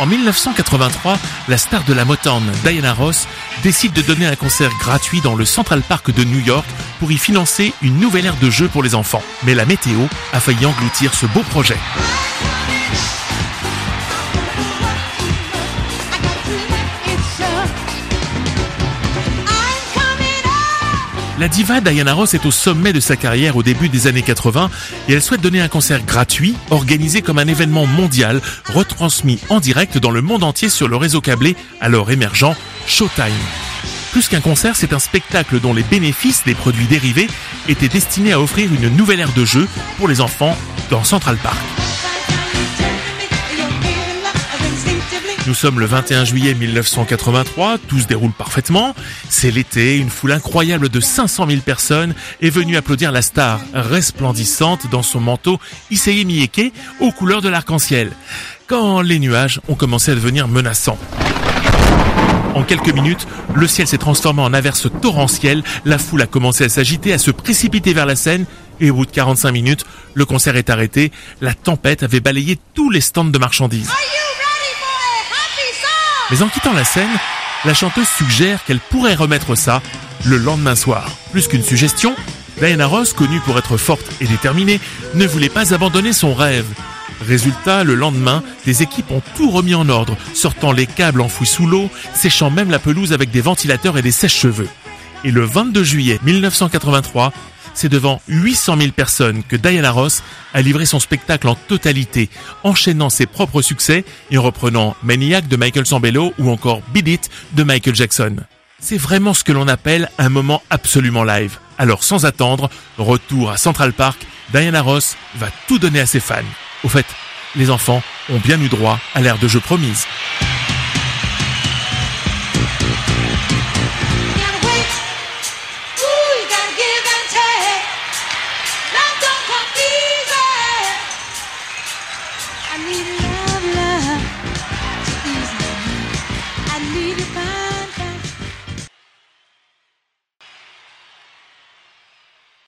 En 1983, la star de la Motown, Diana Ross, décide de donner un concert gratuit dans le Central Park de New York pour y financer une nouvelle ère de jeu pour les enfants. Mais la météo a failli engloutir ce beau projet. La diva Diana Ross est au sommet de sa carrière au début des années 80 et elle souhaite donner un concert gratuit, organisé comme un événement mondial, retransmis en direct dans le monde entier sur le réseau câblé, alors émergent, Showtime. Plus qu'un concert, c'est un spectacle dont les bénéfices des produits dérivés étaient destinés à offrir une nouvelle ère de jeu pour les enfants dans Central Park. Nous sommes le 21 juillet 1983, tout se déroule parfaitement. C'est l'été, une foule incroyable de 500 000 personnes est venue applaudir la star resplendissante dans son manteau Issei Miyake aux couleurs de l'arc-en-ciel. Quand les nuages ont commencé à devenir menaçants. En quelques minutes, le ciel s'est transformé en averse torrentielle, la foule a commencé à s'agiter, à se précipiter vers la scène, et au bout de 45 minutes, le concert est arrêté, la tempête avait balayé tous les stands de marchandises. Mais en quittant la scène, la chanteuse suggère qu'elle pourrait remettre ça le lendemain soir. Plus qu'une suggestion, Diana Ross, connue pour être forte et déterminée, ne voulait pas abandonner son rêve. Résultat, le lendemain, les équipes ont tout remis en ordre, sortant les câbles enfouis sous l'eau, séchant même la pelouse avec des ventilateurs et des sèches-cheveux. Et le 22 juillet 1983, c'est devant 800 000 personnes que Diana Ross a livré son spectacle en totalité, enchaînant ses propres succès et reprenant Maniac de Michael Sambello ou encore Beat It de Michael Jackson. C'est vraiment ce que l'on appelle un moment absolument live. Alors sans attendre, retour à Central Park, Diana Ross va tout donner à ses fans. Au fait, les enfants ont bien eu droit à l'ère de jeu promise.